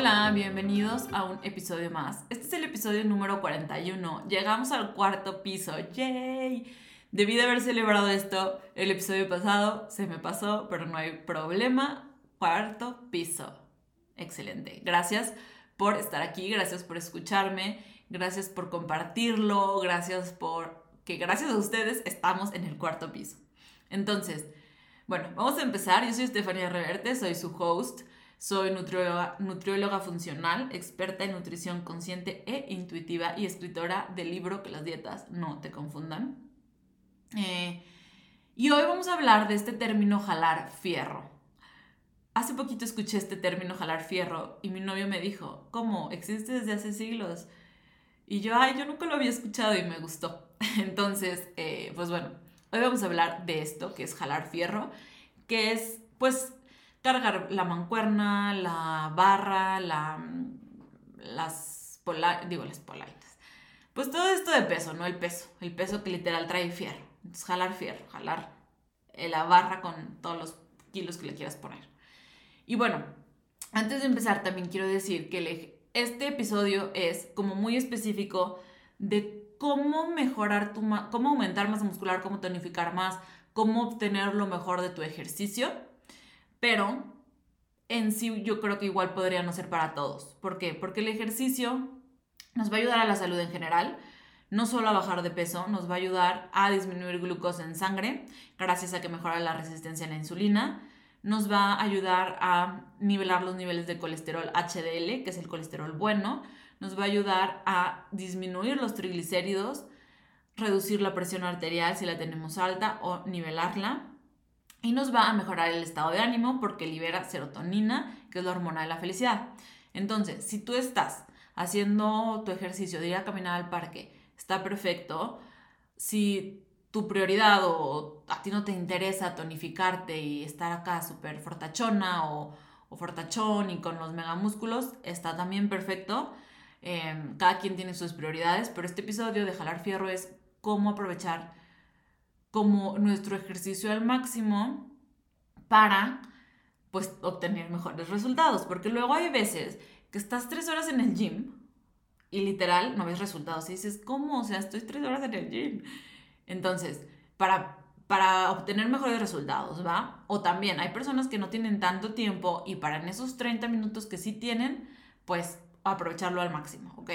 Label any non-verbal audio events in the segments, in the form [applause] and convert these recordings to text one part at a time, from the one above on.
Hola, bienvenidos a un episodio más. Este es el episodio número 41. Llegamos al cuarto piso. ¡Yay! Debí de haber celebrado esto el episodio pasado, se me pasó, pero no hay problema. Cuarto piso. Excelente. Gracias por estar aquí, gracias por escucharme, gracias por compartirlo, gracias por que gracias a ustedes estamos en el cuarto piso. Entonces, bueno, vamos a empezar. Yo soy Estefania Reverte, soy su host. Soy nutrióloga, funcional, experta en nutrición consciente e intuitiva y escritora del libro Que las dietas no te confundan. Eh, y hoy vamos a hablar de este término jalar fierro. Hace poquito escuché este término jalar fierro y mi novio me dijo, ¿cómo? Existe desde hace siglos. Y yo, ay, yo nunca lo había escuchado y me gustó. [laughs] Entonces, eh, pues bueno, hoy vamos a hablar de esto, que es jalar fierro, que es, pues, cargar la mancuerna, la barra, la, las, pola, digo, las polainas. Pues todo esto de peso, ¿no? El peso, el peso que literal trae fierro. Entonces, jalar fierro, jalar eh, la barra con todos los kilos que le quieras poner. Y bueno, antes de empezar también quiero decir que este episodio es como muy específico de cómo mejorar tu, cómo aumentar masa muscular, cómo tonificar más, cómo obtener lo mejor de tu ejercicio, pero en sí yo creo que igual podría no ser para todos. ¿Por qué? Porque el ejercicio nos va a ayudar a la salud en general, no solo a bajar de peso, nos va a ayudar a disminuir glucosa en sangre, gracias a que mejora la resistencia a la insulina, nos va a ayudar a nivelar los niveles de colesterol HDL, que es el colesterol bueno, nos va a ayudar a disminuir los triglicéridos, reducir la presión arterial si la tenemos alta o nivelarla. Y nos va a mejorar el estado de ánimo porque libera serotonina, que es la hormona de la felicidad. Entonces, si tú estás haciendo tu ejercicio de ir a caminar al parque, está perfecto. Si tu prioridad o a ti no te interesa tonificarte y estar acá súper fortachona o, o, fortachón y con los megamúsculos, está también perfecto. Em, cada quien tiene sus prioridades, pero este episodio de Jalar Fierro es cómo aprovechar como nuestro ejercicio al máximo para pues obtener mejores resultados, porque luego hay veces que estás tres horas en el gym y literal no ves resultados y dices, ¿cómo? O sea, estoy tres horas en el gym entonces, para, para obtener mejores resultados, ¿va? O también hay personas que no tienen tanto tiempo y para en esos 30 minutos que sí tienen, pues aprovecharlo al máximo, ¿ok?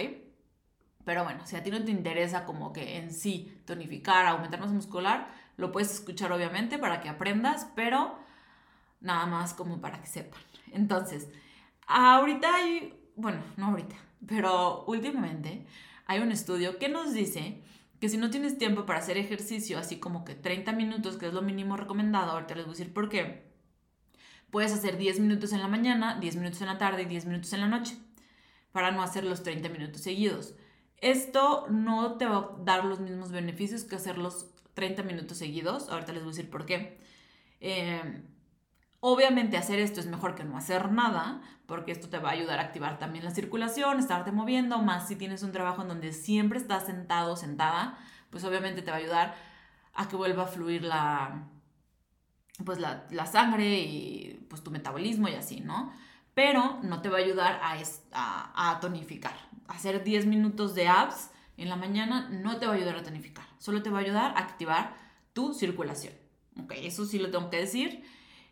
Pero bueno, si a ti no te interesa como que en sí tonificar, aumentar masa muscular, lo puedes escuchar obviamente para que aprendas, pero nada más como para que sepan. Entonces, ahorita hay, bueno, no ahorita, pero últimamente hay un estudio que nos dice que si no tienes tiempo para hacer ejercicio, así como que 30 minutos, que es lo mínimo recomendado, ahorita les voy a decir por qué, puedes hacer 10 minutos en la mañana, 10 minutos en la tarde y 10 minutos en la noche, para no hacer los 30 minutos seguidos. Esto no te va a dar los mismos beneficios que hacer los 30 minutos seguidos, ahorita les voy a decir por qué. Eh, Obviamente hacer esto es mejor que no hacer nada, porque esto te va a ayudar a activar también la circulación, estarte moviendo, más si tienes un trabajo en donde siempre estás sentado, sentada, pues obviamente te va a ayudar a que vuelva a fluir la, pues la, sangre y pues tu metabolismo y así, ¿no? Pero no te va a ayudar a tonificar. Hacer 10 minutos de abs en la mañana no te va a ayudar a tonificar, solo te va a ayudar a activar tu circulación. Ok, eso sí lo tengo que decir.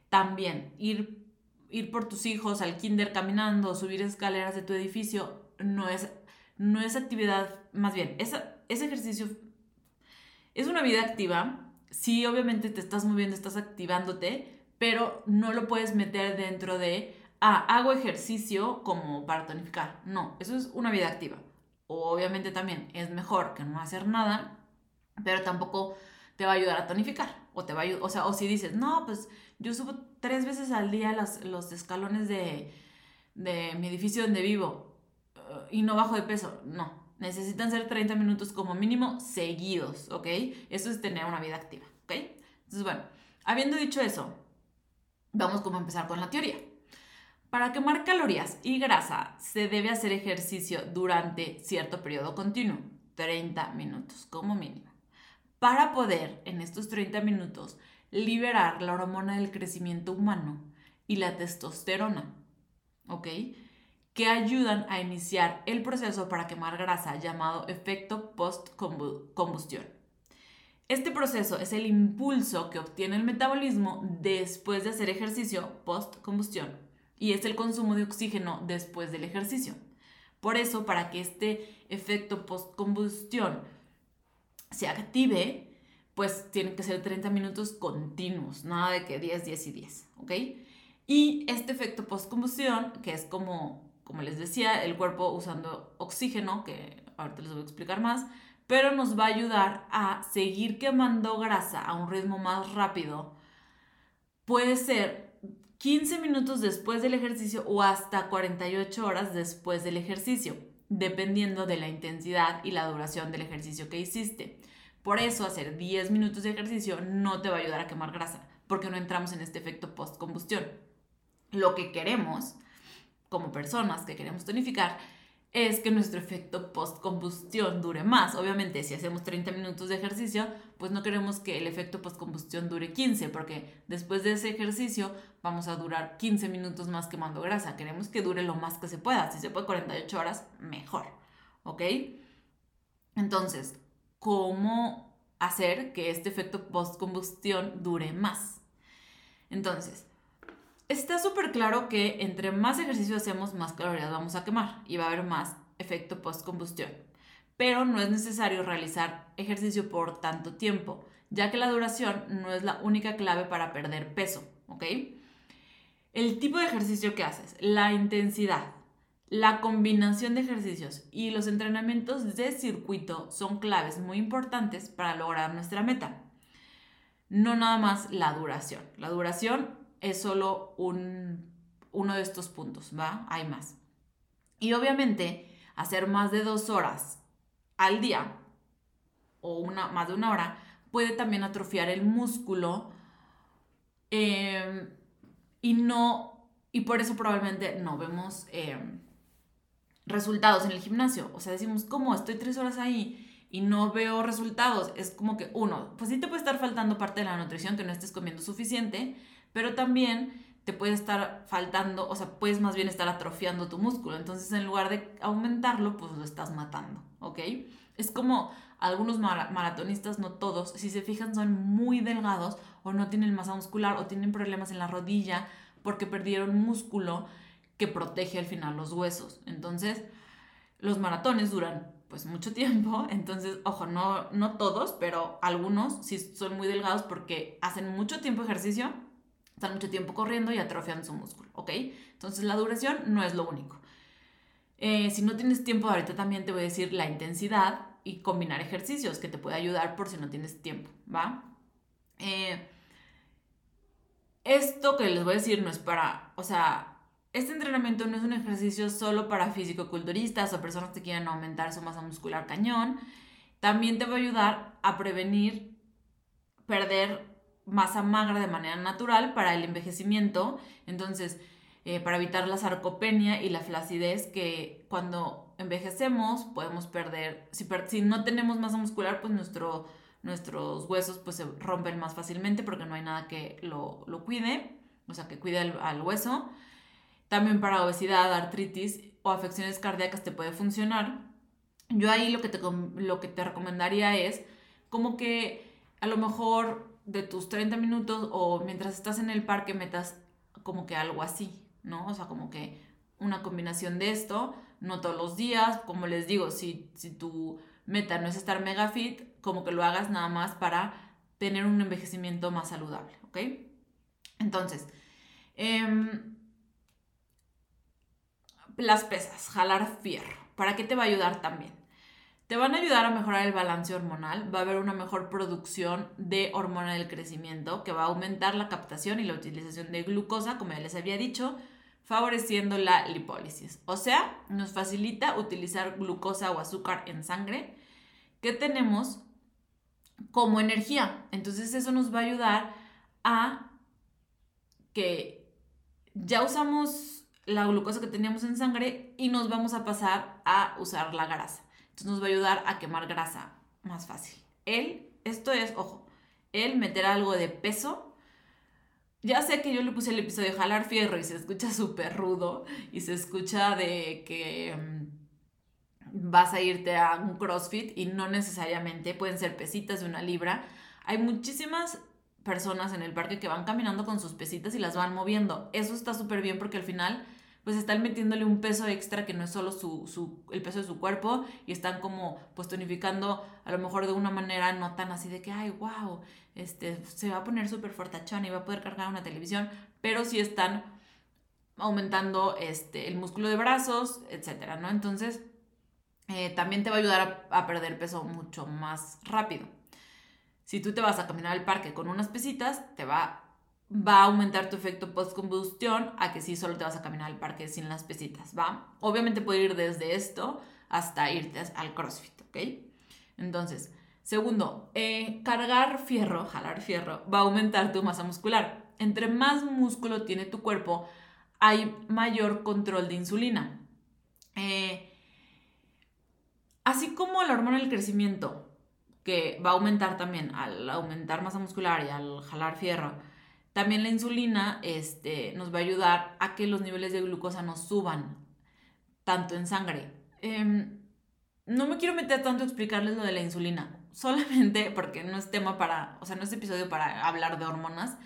También ir, ir por tus hijos al kinder caminando, subir escaleras de tu edificio, no es, no es actividad, más bien, ese ejercicio es una vida activa. Sí, obviamente te estás moviendo, estás activándote, pero no lo puedes meter dentro de, ah, hago ejercicio como para tonificar. No, eso es una vida activa. Obviamente también es mejor que no hacer nada, pero tampoco te va a ayudar a tonificar. O te va a o sea, o si dices, no, pues yo subo tres veces al día los escalones de, mi edificio donde vivo uh, y no bajo de peso. No, necesitan ser 30 minutos como mínimo seguidos, ¿ok? Eso es tener una vida activa, ¿ok? Entonces, bueno, habiendo dicho eso, vamos como a empezar con la teoría. Para quemar calorías y grasa se debe hacer ejercicio durante cierto periodo continuo, 30 minutos como mínimo. Para poder en estos 30 minutos liberar la hormona del crecimiento humano y la testosterona. ¿Ok? que ayudan a iniciar el proceso para quemar grasa llamado efecto post-combustión. Este proceso es el impulso que obtiene el metabolismo después de hacer ejercicio post-combustión y es el consumo de oxígeno después del ejercicio. Por eso, para que este efecto post-combustión se active, pues tienen que ser 30 minutos continuos, nada de que 10, 10 y 10, ¿ok? Y este efecto post-combustión, que es como como les decía, el cuerpo usando oxígeno, que ahorita les voy a explicar más, pero nos va a ayudar a seguir quemando grasa a un ritmo más rápido. Puede ser 15 minutos después del ejercicio o hasta 48 horas después del ejercicio, dependiendo de la intensidad y la duración del ejercicio que hiciste. Por eso hacer 10 minutos de ejercicio no te va a ayudar a quemar grasa, porque no entramos en este efecto post-combustión. Lo que queremos como personas que queremos tonificar es que nuestro efecto post-combustión dure más. Obviamente, si hacemos 30 minutos de ejercicio, pues no queremos que el efecto post-combustión dure 15, porque después de ese ejercicio vamos a durar 15 minutos más quemando grasa. Queremos que dure lo más que se pueda. Si se puede 48 horas, mejor. ¿Ok? Entonces, ¿cómo hacer que este efecto post-combustión dure más? Entonces, Está súper claro que entre más ejercicio hacemos, más calorías vamos a quemar y va a haber más efecto post-combustión. Pero no es necesario realizar ejercicio por tanto tiempo, ya que la duración no es la única clave para perder peso, ¿ok? El tipo de ejercicio que haces, la intensidad, la combinación de ejercicios y los entrenamientos de circuito son claves muy importantes para lograr nuestra meta. No nada más la duración. La duración es solo un, uno de estos puntos, ¿va? Hay más. Y obviamente, hacer más de dos horas al día o una, más de una hora puede también atrofiar el músculo em, y no, y por eso probablemente no vemos em, resultados en el gimnasio. O sea, decimos, ¿cómo? Estoy tres horas ahí y no veo resultados. Es como que, uno, pues sí te puede estar faltando parte de la nutrición, que no estés comiendo suficiente, pero también te puede estar faltando, o sea, puedes más bien estar atrofiando tu músculo. Entonces, en lugar de aumentarlo, pues lo estás matando, ¿ok? Es como algunos maratonistas, no todos, si se fijan, son muy delgados o no tienen masa muscular o tienen problemas en la rodilla porque perdieron músculo que protege al final los huesos. Entonces, los maratones duran pues mucho [laughs] tiempo, entonces, ojo, no, no todos, pero algunos sí son muy delgados porque hacen mucho tiempo ejercicio están mucho tiempo corriendo y atrofian su músculo, ¿ok? Entonces la duración no es lo único. Eh, si no tienes tiempo, ahorita también te voy a decir la intensidad y combinar ejercicios que te puede ayudar por si no tienes tiempo, ¿va? Eh, esto que les voy a decir no es para, o sea, este entrenamiento no es un ejercicio solo para físico-culturistas o personas que quieran aumentar su masa muscular cañón. También te va a ayudar a prevenir perder masa magra de manera natural para el envejecimiento. Entonces, eh, para evitar la sarcopenia y la flacidez que cuando envejecemos podemos perder. Si, si no tenemos masa muscular, pues nuestro, nuestros huesos pues, se rompen más fácilmente porque no hay nada que lo, cuide, o sea, que cuide al, hueso. También para obesidad, artritis o afecciones cardíacas te puede funcionar. Yo ahí lo que te, lo que te recomendaría es como que a lo mejor de tus 30 minutos o mientras estás en el parque metas como que algo así, ¿no? O sea, como que una combinación de esto, no todos los días, como les digo, si, si tu meta no es estar mega fit, como que lo hagas nada más para tener un envejecimiento más saludable, ¿ok? Entonces, em, las pesas, jalar fierro, ¿para qué te va a ayudar también? Te van a ayudar a mejorar el balance hormonal, va a haber una mejor producción de hormona del crecimiento que va a aumentar la captación y la utilización de glucosa, como ya les había dicho, favoreciendo la lipólisis. O sea, nos facilita utilizar glucosa o azúcar en sangre que tenemos como energía. Entonces eso nos va a ayudar a que ya usamos la glucosa que teníamos en sangre y nos vamos a pasar a usar la grasa. Nos va a ayudar a quemar grasa más fácil. El, esto es, ojo, el meter algo de peso ya sé que yo le puse el episodio jalar fierro y se escucha súper rudo y se escucha de que mm, vas a irte a un CrossFit y no necesariamente pueden ser pesitas de una libra. Hay muchísimas personas en el parque que van caminando con sus pesitas y las van moviendo. Eso está súper bien porque al final pues están metiéndole un peso extra que no es solo su, el peso de su cuerpo y están como pues tonificando a lo mejor de una manera no tan así de que, ay, wow, este, se va a poner súper fortachón y va a poder cargar una televisión, pero sí están aumentando este, el músculo de brazos, etcétera, ¿no? Entonces, eh, también te va a ayudar a, a perder peso mucho más rápido. Si tú te vas a caminar al parque con unas pesitas, te va va a aumentar tu efecto post-combustión a que si solo te vas a caminar al parque sin las pesitas, ¿va? Obviamente puede ir desde esto hasta irte al CrossFit, ¿ok? Entonces, segundo, eh, cargar fierro, jalar fierro, va a aumentar tu masa muscular. Entre más músculo tiene tu cuerpo, hay mayor control de insulina. Eh, así como la hormona del crecimiento, que va a aumentar también al aumentar masa muscular y al jalar fierro, también la insulina este, nos va a ayudar a que los niveles de glucosa no suban tanto en sangre. Em, no me quiero meter tanto a explicarles lo de la insulina, [laughs] solamente porque no es tema para, o sea, no es episodio para hablar de hormonas,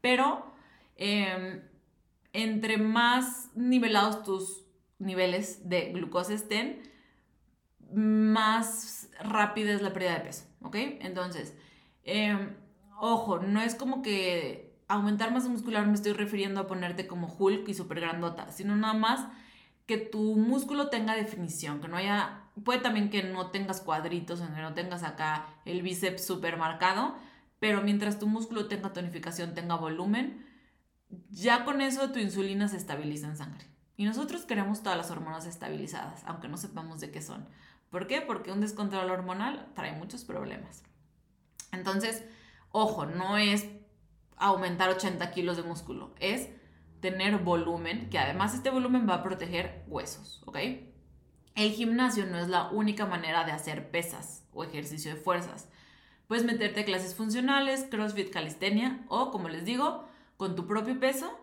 pero em, entre más nivelados tus niveles de glucosa estén, más rápida es la pérdida de peso, ¿ok? Entonces, em, ojo, no es como que aumentar masa muscular me estoy refiriendo a ponerte como Hulk y súper grandota, sino nada más que tu músculo tenga definición, que no haya, puede también que no tengas cuadritos, que no tengas acá el bíceps súper marcado, pero mientras tu músculo tenga tonificación, tenga volumen, ya con eso tu insulina se estabiliza en sangre. Y nosotros queremos todas las hormonas estabilizadas, aunque no sepamos de qué son. ¿Por qué? Porque un descontrol hormonal trae muchos problemas. Entonces, ojo, no es aumentar 80 kilos de músculo, es tener volumen, que además este volumen va a proteger huesos, ¿ok? El gimnasio no es la única manera de hacer pesas o ejercicio de fuerzas. Puedes meterte a clases funcionales, CrossFit, calistenia o, como les digo, con tu propio peso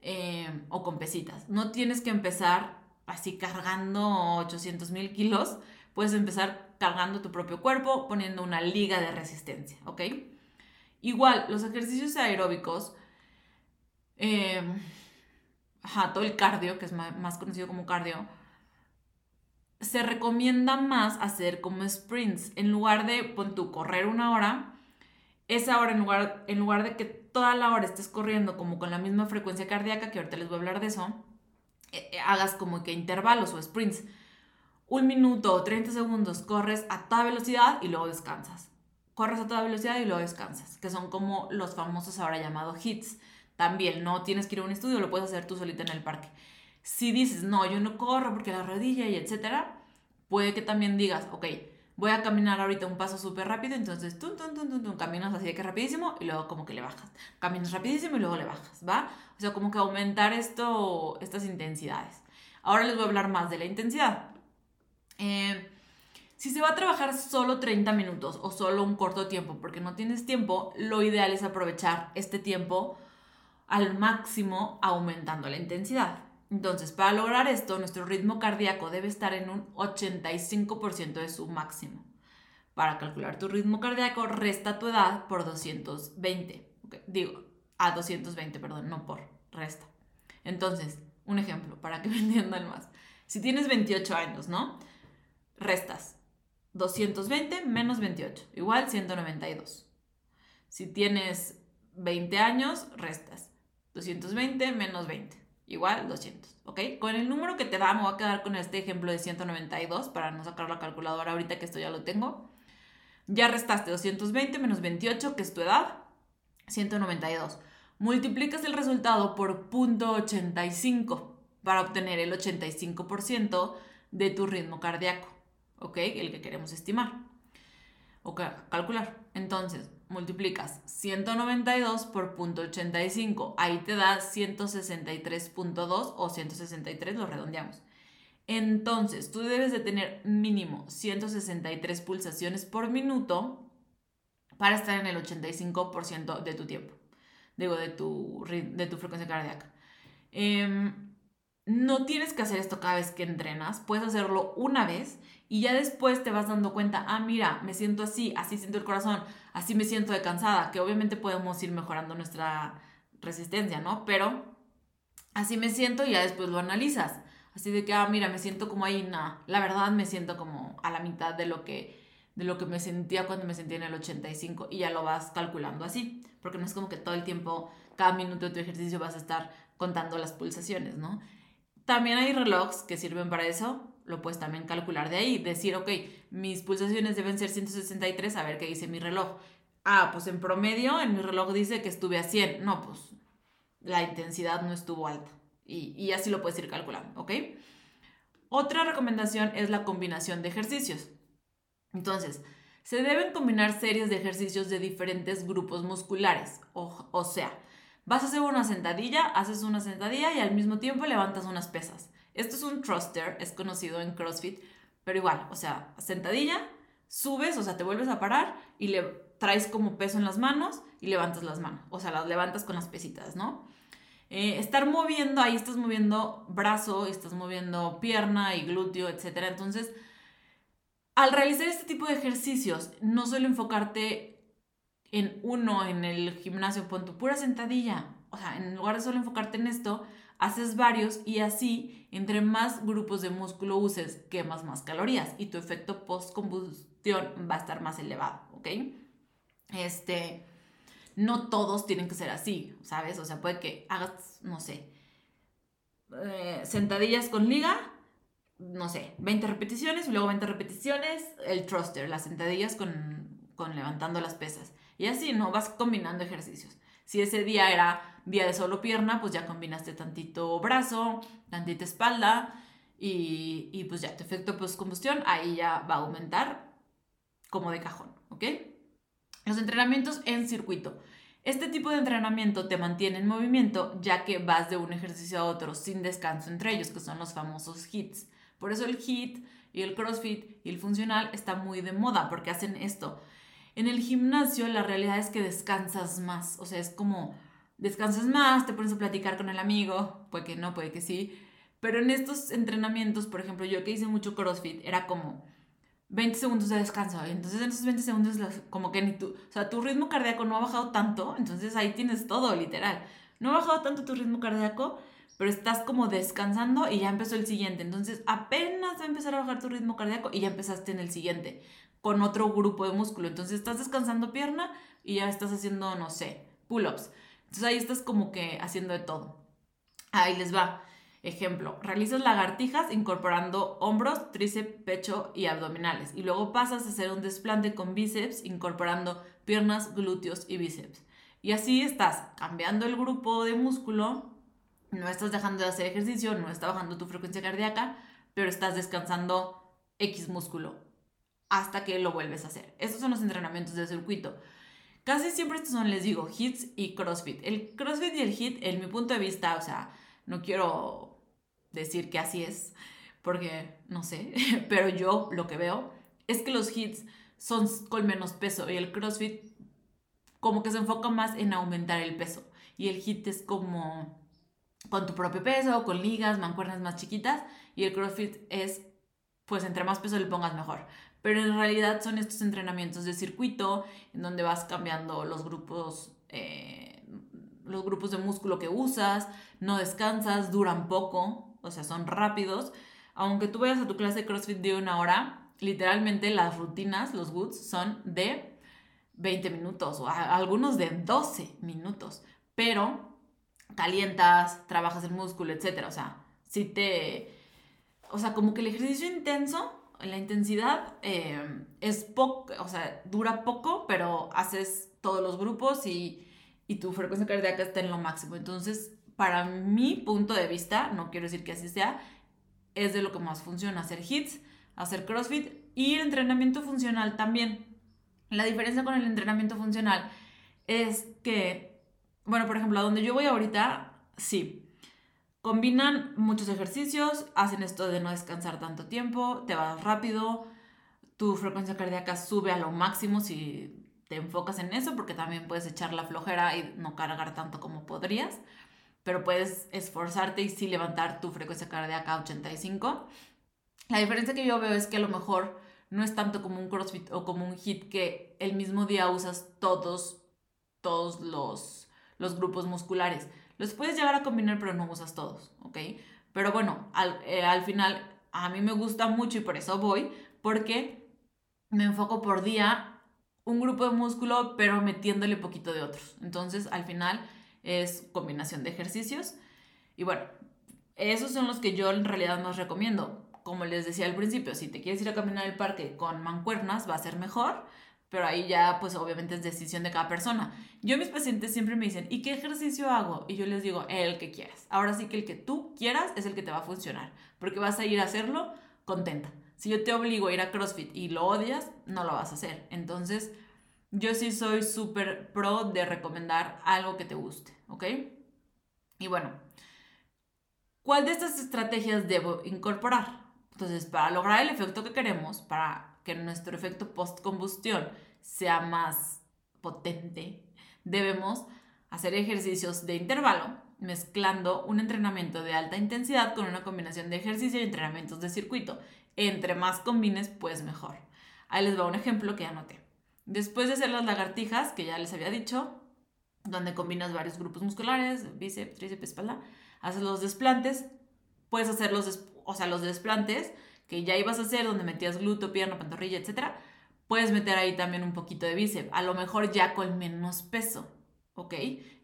eh, o con pesitas. No tienes que empezar así cargando 800 mil kilos. Puedes empezar cargando tu propio cuerpo, poniendo una liga de resistencia, ¿ok? Igual, los ejercicios aeróbicos, em, todo el cardio, que es más conocido como cardio, se recomienda más hacer como sprints. En lugar de, pon tu correr una hora, esa hora, en lugar, en lugar de que toda la hora estés corriendo como con la misma frecuencia cardíaca, que ahorita les voy a hablar de eso, eh, eh, hagas como que intervalos o sprints. Un minuto o 30 segundos corres a toda velocidad y luego descansas corres a toda velocidad y luego descansas, que son como los famosos ahora llamados hits. También no tienes que ir a un estudio, lo puedes hacer tú solita en el parque. Si dices, no, yo no corro porque la rodilla y etcétera, puede que también digas, ok, voy a caminar ahorita un paso súper rápido, entonces tú, caminas así de que rapidísimo y luego como que le bajas. Caminas rapidísimo y luego le bajas, ¿va? O sea, como que aumentar esto, estas intensidades. Ahora les voy a hablar más de la intensidad. Eh, si se va a trabajar solo 30 minutos o solo un corto tiempo porque no tienes tiempo, lo ideal es aprovechar este tiempo al máximo aumentando la intensidad. Entonces, para lograr esto, nuestro ritmo cardíaco debe estar en un 85% de su máximo. Para calcular tu ritmo cardíaco, resta tu edad por 220. Digo, a 220, perdón, no por, resta. Entonces, un ejemplo, para que [laughs] me entiendan más. Si tienes 28 años, ¿no? Restas 220 menos 28, igual 192. Si tienes 20 años, restas 220 menos 20, igual 200, ¿ok? Con el número que te da, me voy a quedar con este ejemplo de 192 para no sacar la calculadora ahorita que esto ya lo tengo. Ya restaste 220 menos 28, que es tu edad, 192. Multiplicas el resultado por .85 para obtener el 85% de tu ritmo cardíaco. ¿Ok? El que queremos estimar o calcular. Entonces, multiplicas 192 por .85, ahí te da 163.2 o 163, lo redondeamos. Entonces, tú debes de tener mínimo 163 pulsaciones por minuto para estar en el 85% de tu tiempo. digo, de tu, de tu frecuencia cardíaca. Em, no tienes que hacer esto cada vez que entrenas, puedes hacerlo una vez y ya después te vas dando cuenta, ah, mira, me siento así, así siento el corazón, así me siento de cansada, que obviamente podemos ir mejorando nuestra resistencia, ¿no? Pero así me siento y ya después lo analizas. Así de que, ah, mira, me siento como ahí, nada, la verdad me siento como a la mitad de lo que de lo que me sentía cuando me sentía en el 85 y ya lo vas calculando así, porque no es como que todo el tiempo, cada minuto de tu ejercicio vas a estar contando las pulsaciones, ¿no? También hay relojes que sirven para eso, lo puedes también calcular de ahí, decir, ok, mis pulsaciones deben ser 163, a ver qué dice mi reloj. Ah, pues en promedio en mi reloj dice que estuve a 100, no, pues la intensidad no estuvo alta y, así lo puedes ir calculando, ¿ok? Otra recomendación es la combinación de ejercicios. Entonces, se deben combinar series de ejercicios de diferentes grupos musculares. O, sea, vas a hacer una sentadilla, haces una sentadilla y al mismo tiempo levantas unas pesas. Esto es un thruster, es conocido en CrossFit, pero igual, o sea, sentadilla, subes, o sea, te vuelves a parar y le traes como peso en las manos y levantas las manos, o sea, las levantas con las pesitas, ¿no? Eh, estar moviendo, ahí estás moviendo brazo, estás moviendo pierna y glúteo, etc. Entonces, al realizar este tipo de ejercicios, no solo enfocarte en uno en el gimnasio, pon tu pura sentadilla. O sea, en lugar de solo enfocarte en esto, haces varios y así, entre más grupos de músculo uses, quemas más calorías y tu efecto post-combustión va a estar más elevado, ¿ok? Este, no todos tienen que ser así, ¿sabes? O sea, puede que hagas, no sé, eh, sentadillas con liga no sé, 20 repeticiones y luego 20 repeticiones, el thruster, las sentadillas con, con levantando las pesas. Y así, ¿no? Vas combinando ejercicios. Si ese día era día de solo pierna, pues ya combinaste tantito brazo, tantita espalda y, y pues ya tu efecto post-combustión ahí ya va a aumentar como de cajón, ¿ok? Los entrenamientos en circuito. Este tipo de entrenamiento te mantiene en movimiento ya que vas de un ejercicio a otro sin descanso entre ellos, que son los famosos hits. Por eso el HIT y el CrossFit y el funcional está muy de moda porque hacen esto. En el gimnasio la realidad es que descansas más, o sea, es como descansas más, te pones a platicar con el amigo, puede que no, puede que sí, pero en estos entrenamientos, por ejemplo, yo que hice mucho CrossFit, era como 20 segundos de descanso, y entonces en esos 20 segundos como que ni tu, o sea, tu ritmo cardíaco no ha bajado tanto, entonces ahí tienes todo, literal. No ha bajado tanto tu ritmo cardíaco, pero estás como descansando y ya empezó el siguiente. Entonces apenas va a empezar a bajar tu ritmo cardíaco y ya empezaste en el siguiente con otro grupo de músculo. Entonces estás descansando pierna y ya estás haciendo, no sé, pull-ups. Entonces ahí estás como que haciendo de todo. Ahí les va. Ejemplo, realizas lagartijas incorporando hombros, tríceps, pecho y abdominales. Y luego pasas a hacer un desplante con bíceps incorporando piernas, glúteos y bíceps. Y así estás cambiando el grupo de músculo no estás dejando de hacer ejercicio, no está bajando tu frecuencia cardíaca, pero estás descansando X músculo hasta que lo vuelves a hacer. Estos son los entrenamientos de circuito. Casi siempre estos son, les digo, hits y CrossFit. El CrossFit y el hit, en mi punto de vista, o sea, no quiero decir que así es, porque no sé, [laughs] pero yo lo que veo es que los hits son con menos peso y el CrossFit como que se enfoca más en aumentar el peso y el hit es como con tu propio peso, con ligas, mancuernas más chiquitas y el CrossFit es, pues entre más peso le pongas mejor. Pero en realidad son estos entrenamientos de circuito en donde vas cambiando los grupos, eh, los grupos de músculo que usas, no descansas, duran poco, o sea, son rápidos. Aunque tú vayas a tu clase de CrossFit de una hora, literalmente las rutinas, los goods, son de 20 minutos o algunos de 12 minutos. Pero calientas, trabajas el músculo, etc. O sea, si te... O sea, como que el ejercicio intenso, la intensidad eh, es poco, o sea, dura poco, pero haces todos los grupos y, y tu frecuencia cardíaca está en lo máximo. Entonces, para mi punto de vista, no quiero decir que así sea, es de lo que más funciona, hacer hits, hacer CrossFit y el entrenamiento funcional también. La diferencia con el entrenamiento funcional es que bueno, por ejemplo, a donde yo voy ahorita, sí. Combinan muchos ejercicios, hacen esto de no descansar tanto tiempo, te vas rápido, tu frecuencia cardíaca sube a lo máximo si te enfocas en eso porque también puedes echar la flojera y no cargar tanto como podrías, pero puedes esforzarte y sí levantar tu frecuencia cardíaca a 85. La diferencia que yo veo es que a lo mejor no es tanto como un CrossFit o como un HIT que el mismo día usas todos, todos los, los grupos musculares. Los puedes llegar a combinar, pero no usas todos, ¿ok? Pero bueno, al, eh, al final a mí me gusta mucho y por eso voy, porque me enfoco por día un grupo de músculo, pero metiéndole poquito de otros. Entonces, al final es combinación de ejercicios. Y bueno, esos son los que yo en realidad más recomiendo. Como les decía al principio, si te quieres ir a caminar el parque con mancuernas, va a ser mejor, pero ahí ya, pues obviamente es decisión de cada persona. Yo mis pacientes siempre me dicen, ¿y qué ejercicio hago? Y yo les digo, el que quieras. Ahora sí que el que tú quieras es el que te va a funcionar, porque vas a ir a hacerlo contenta. Si yo te obligo a ir a CrossFit y lo odias, no lo vas a hacer. Entonces, yo sí soy súper pro de recomendar algo que te guste, ¿ok? Y bueno, ¿cuál de estas estrategias debo incorporar? Entonces, para lograr el efecto que queremos, para que nuestro efecto post-combustión sea más potente, debemos hacer ejercicios de intervalo, mezclando un entrenamiento de alta intensidad con una combinación de ejercicio y entrenamientos de circuito. Entre más combines, pues mejor. Ahí les va un ejemplo que anoté. Después de hacer las lagartijas, que ya les había dicho, donde combinas varios grupos musculares, bíceps, tríceps, espalda, haces los desplantes, puedes hacer los, o sea, los desplantes que ya ibas a hacer, donde metías glúteo, pierna, pantorrilla, etc. Puedes meter ahí también un poquito de bíceps, a lo mejor ya con menos peso, ¿ok?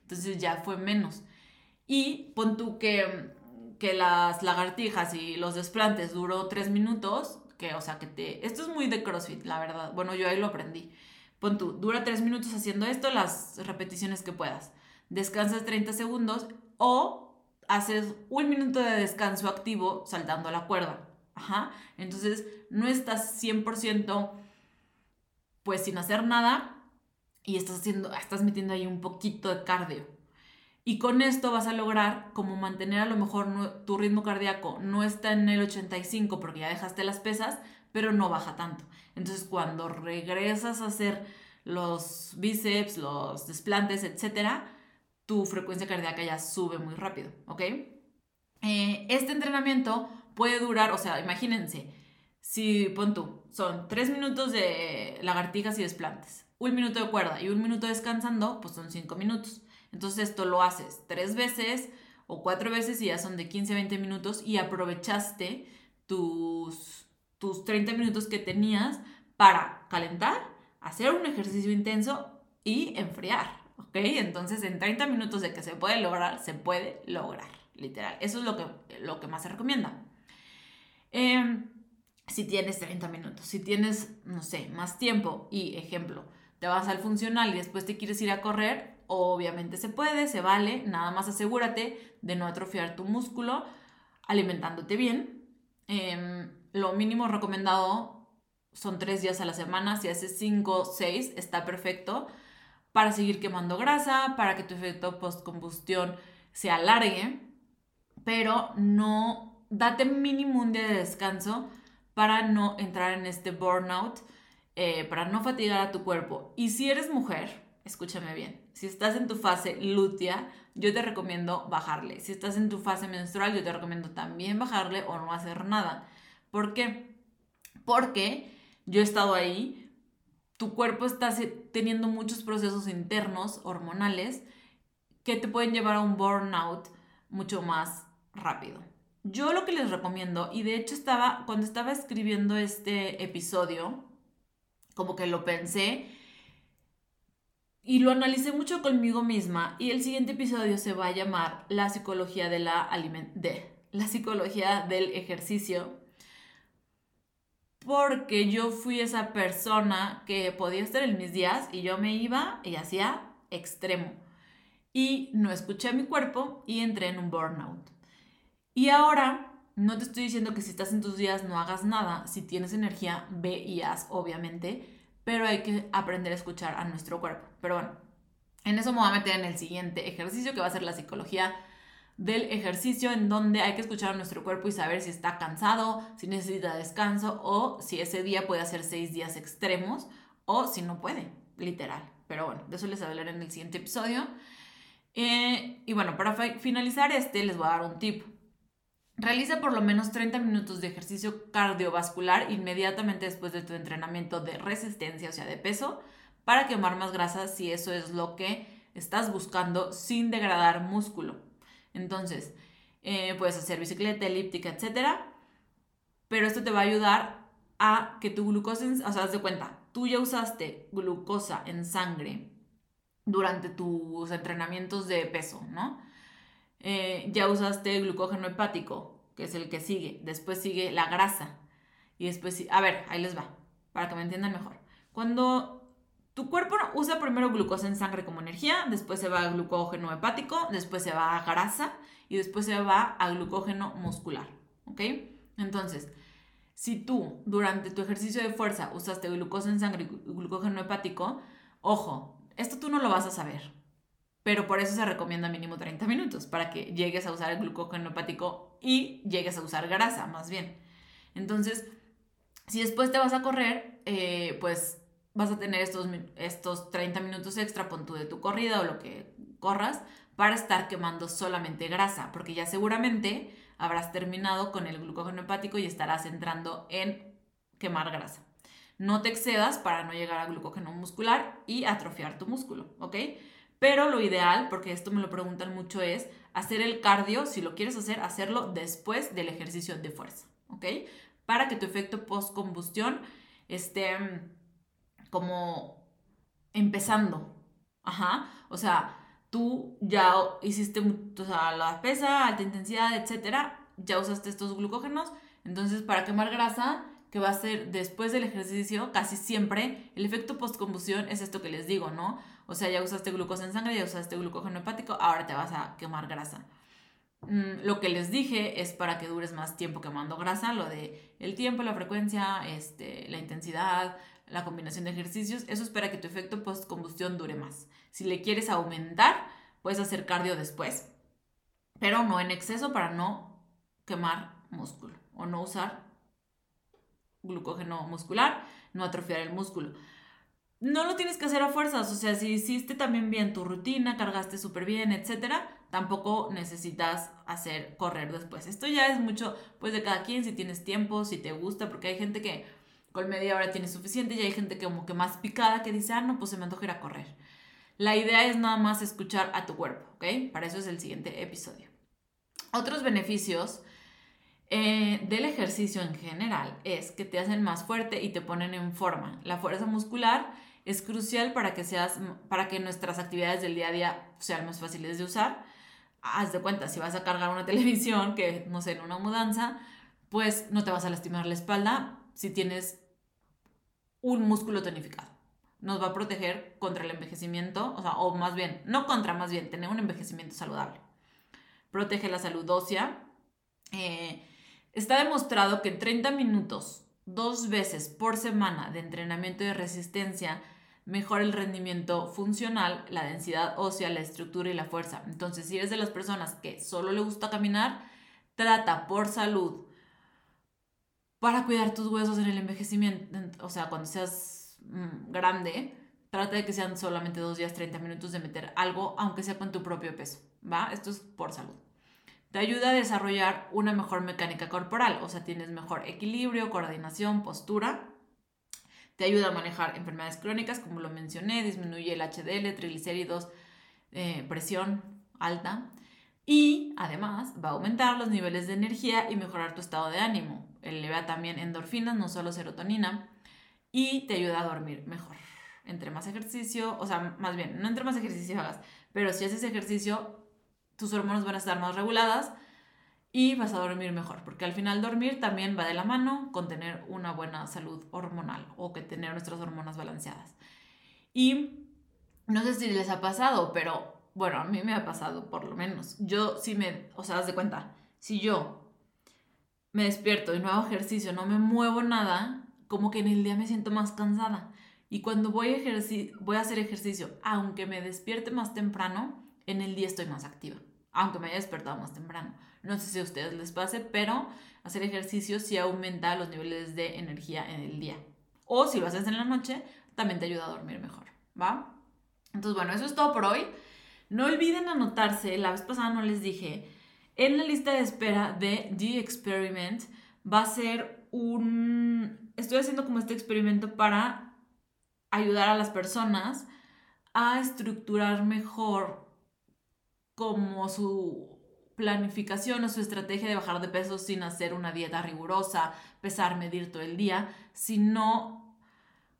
Entonces ya fue menos. Y pon tú que que las lagartijas y los desplantes duró tres minutos, que, o sea, que te... Esto es muy de CrossFit, la verdad. Bueno, yo ahí lo aprendí. Pon tú, dura tres minutos haciendo esto, las repeticiones que puedas. Descansas 30 segundos o haces un minuto de descanso activo saltando la cuerda. Ajá. Entonces, no estás 100% pues sin hacer nada y estás haciendo, estás metiendo ahí un poquito de cardio. Y con esto vas a lograr como mantener a lo mejor tu ritmo cardíaco no está en el 85 porque ya dejaste las pesas, pero no baja tanto. Entonces cuando regresas a hacer los bíceps, los desplantes, etcétera, tu frecuencia cardíaca ya sube muy rápido, ¿ok? Eh, este entrenamiento puede durar, o sea, imagínense, si pon tú, son tres minutos de lagartijas y desplantes, un minuto de cuerda y un minuto descansando, pues son cinco minutos. Entonces esto lo haces tres veces o cuatro veces y ya son de 15 a 20 minutos y aprovechaste tus, tus 30 minutos que tenías para calentar, hacer un ejercicio intenso y enfriar, ¿ok? Entonces en 30 minutos de que se puede lograr, se puede lograr, literal. Eso es lo que, lo que más se recomienda. Em, si tienes 30 minutos, si tienes, no sé, más tiempo y ejemplo, te vas al funcional y después te quieres ir a correr, Obviamente se puede, se vale, nada más asegúrate de no atrofiar tu músculo alimentándote bien. Em, lo mínimo recomendado son tres días a la semana, si haces cinco, seis, está perfecto para seguir quemando grasa, para que tu efecto postcombustión se alargue, pero no, date mínimo un día de descanso para no entrar en este burnout, eh, para no fatigar a tu cuerpo. Y si eres mujer, escúchame bien, si estás en tu fase lútea, yo te recomiendo bajarle. Si estás en tu fase menstrual, yo te recomiendo también bajarle o no hacer nada. ¿Por qué? Porque yo he estado ahí, tu cuerpo está teniendo muchos procesos internos, hormonales, que te pueden llevar a un burnout mucho más rápido. Yo lo que les recomiendo, y de hecho estaba, cuando estaba escribiendo este episodio, como que lo pensé y lo analicé mucho conmigo misma y el siguiente episodio se va a llamar La psicología de la la psicología del ejercicio porque yo fui esa persona que podía estar en mis días y yo me iba y hacía extremo y no escuché a mi cuerpo y entré en un burnout. Y ahora no te estoy diciendo que si estás en tus días no hagas nada, si tienes energía ve y haz obviamente, pero hay que aprender a escuchar a nuestro cuerpo. Pero bueno, en eso me voy a meter en el siguiente ejercicio que va a ser la psicología del ejercicio en donde hay que escuchar a nuestro cuerpo y saber si está cansado, si necesita descanso o si ese día puede hacer seis días extremos o si no puede. literal. Pero bueno, de eso les hablaré en el siguiente episodio. Eh, y bueno, para finalizar este, les voy a dar un tip. Realiza por lo menos 30 minutos de ejercicio cardiovascular inmediatamente después de tu entrenamiento de resistencia, o sea, de peso, para quemar más grasa si eso es lo que estás buscando sin degradar músculo. Entonces, eh, puedes hacer bicicleta, elíptica, etc. Pero esto te va a ayudar a que tu glucosa, o sea, haz de cuenta, tú ya usaste glucosa en sangre durante tus entrenamientos de peso, ¿no? Eh, ya usaste glucógeno hepático, que es el que sigue. Después sigue la grasa. Y después, a ver, ahí les va, para que me entiendan mejor. Cuando tu cuerpo usa primero glucosa en sangre como energía, después se va a glucógeno hepático, después se va a grasa y después se va a glucógeno muscular. ¿Ok? Entonces, si tú durante tu ejercicio de fuerza usaste glucosa en sangre y glucógeno hepático, ojo, esto tú no lo vas a saber pero por eso se recomienda mínimo 30 minutos, para que llegues a usar el glucógeno hepático y llegues a usar grasa, más bien. Entonces, si después te vas a correr, eh, pues vas a tener estos, estos 30 minutos extra, pon tú de tu corrida o lo que corras, para estar quemando solamente grasa, porque ya seguramente habrás terminado con el glucógeno hepático y estarás entrando en quemar grasa. No te excedas para no llegar a glucógeno muscular y atrofiar tu músculo, ¿ok? Pero lo ideal, porque esto me lo preguntan mucho, es hacer el cardio, si lo quieres hacer, hacerlo después del ejercicio de fuerza, ¿ok? Para que tu efecto post-combustión esté mm, como empezando. Ajá. O sea, tú ya hiciste o sea, la pesa, alta intensidad, etcétera, ya usaste estos glucógenos. Entonces, para quemar grasa, que va a ser después del ejercicio, casi siempre, el efecto post-combustión es esto que les digo, ¿no? O sea, ya usaste glucosa en sangre, ya usaste glucógeno hepático, ahora te vas a quemar grasa. Mm, lo que les dije es para que dures más tiempo quemando grasa, lo de el tiempo, la frecuencia, este, la intensidad, la combinación de ejercicios, eso es para que tu efecto post-combustión dure más. Si le quieres aumentar, puedes hacer cardio después, pero no en exceso para no quemar músculo o no usar glucógeno muscular, no atrofiar el músculo no lo tienes que hacer a fuerzas, o sea, si hiciste también bien tu rutina, cargaste súper bien, etcétera, tampoco necesitas hacer correr después. Esto ya es mucho, pues, de cada quien, si tienes tiempo, si te gusta, porque hay gente que con media hora tiene suficiente y hay gente que como que más picada que dice, ah, no, pues se me antoja ir a correr. La idea es nada más escuchar a tu cuerpo, ¿ok? Para eso es el siguiente episodio. Otros beneficios eh, del ejercicio en general es que te hacen más fuerte y te ponen en forma. La fuerza muscular es crucial para que, seas, para que nuestras actividades del día a día sean más fáciles de usar. Haz de cuenta, si vas a cargar una [laughs] televisión, que no sé, en una mudanza, pues no te vas a lastimar la espalda si tienes un músculo tonificado. Nos va a proteger contra el envejecimiento, o sea, o más bien, no contra, más bien, tener un envejecimiento saludable. Protege la salud ósea. Eh, está demostrado que 30 minutos, dos veces por semana de entrenamiento de resistencia, mejora el rendimiento funcional, la densidad ósea, la estructura y la fuerza. Entonces, si eres de las personas que solo le gusta caminar, trata por salud para cuidar tus huesos en el envejecimiento, o sea, cuando seas mm, grande, trata de que sean solamente dos días, 30 minutos de meter algo, aunque sea con tu propio peso, ¿va? Esto es por salud. Te ayuda a desarrollar una mejor mecánica corporal, o sea, tienes mejor equilibrio, coordinación, postura te ayuda a manejar enfermedades crónicas, como lo mencioné, disminuye el HDL, triglicéridos, eh, presión alta. Y además va a aumentar los niveles de energía y mejorar tu estado de ánimo. Eleva también endorfinas, no solo serotonina. Y te ayuda a dormir mejor. Entre más ejercicio, o sea, más bien, no entre más ejercicio hagas, pero si haces ejercicio, tus hormonas van a estar más reguladas y vas a dormir mejor, porque al final dormir también va de la mano con tener una buena salud hormonal o que tener nuestras hormonas balanceadas. Y no sé si les ha pasado, pero bueno, a mí me ha pasado por lo menos. Yo sí me, o sea, das de cuenta, si yo me despierto y no hago ejercicio, no me muevo nada, como que en el día me siento más cansada. Y cuando voy a hacer ejercicio, aunque me despierte más temprano, en el día estoy más activa, aunque me haya despertado más temprano. No sé si a ustedes les pase, pero hacer ejercicio sí aumenta los niveles de energía en el día. O si lo haces en la noche, también te ayuda a dormir mejor. ¿va? Entonces, bueno, eso es todo por hoy. No olviden anotarse, la vez pasada no les dije, en la lista de espera de The Experiment va a ser un... Estoy haciendo como este experimento para ayudar a las personas a estructurar mejor como su planificación o su estrategia de bajar de peso sin hacer una dieta rigurosa, pesar, medir todo el día, sino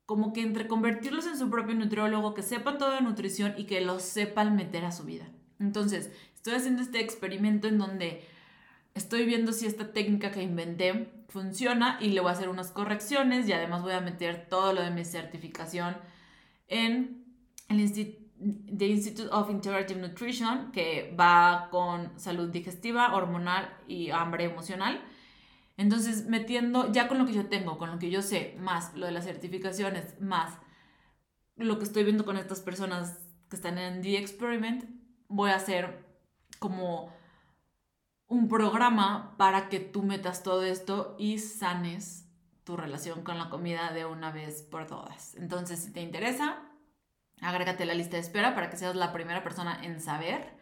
como que entre convertirlos en su propio nutriólogo, que sepan todo de nutrición y que los sepan meter a su vida. Entonces, estoy haciendo este experimento en donde estoy viendo si esta técnica que inventé funciona y le voy a hacer unas correcciones y además voy a meter todo lo de mi certificación en el Instituto The Institute of Integrative Nutrition, que va con salud digestiva, hormonal y hambre emocional. Entonces, metiendo ya con lo que yo tengo, con lo que yo sé, más lo de las certificaciones, más lo que estoy viendo con estas personas que están en The Experiment, voy a hacer como un programa para que tú metas todo esto y sanes tu relación con la comida de una vez por todas. Entonces, si te interesa, agrégate a la lista de espera para que seas la primera persona en saber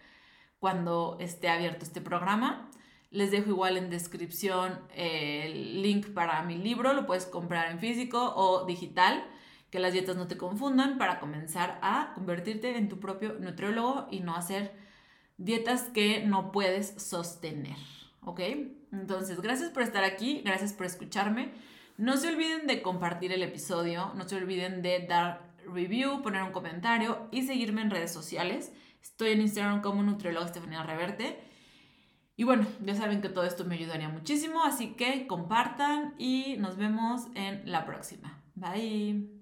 cuando esté abierto este programa. Les dejo igual en descripción el link para mi libro, lo puedes comprar en físico o digital, que las dietas no te confundan para comenzar a convertirte en tu propio nutriólogo y no hacer dietas que no puedes sostener, ¿ok? Entonces, gracias por estar aquí, gracias por escucharme. No se olviden de compartir el episodio, no se olviden de dar review, poner un comentario y seguirme en redes sociales. Estoy en Instagram como Nutrióloga Estefanía Reverte. Y bueno, ya saben que todo esto me ayudaría muchísimo, así que compartan y nos vemos en la próxima. Bye.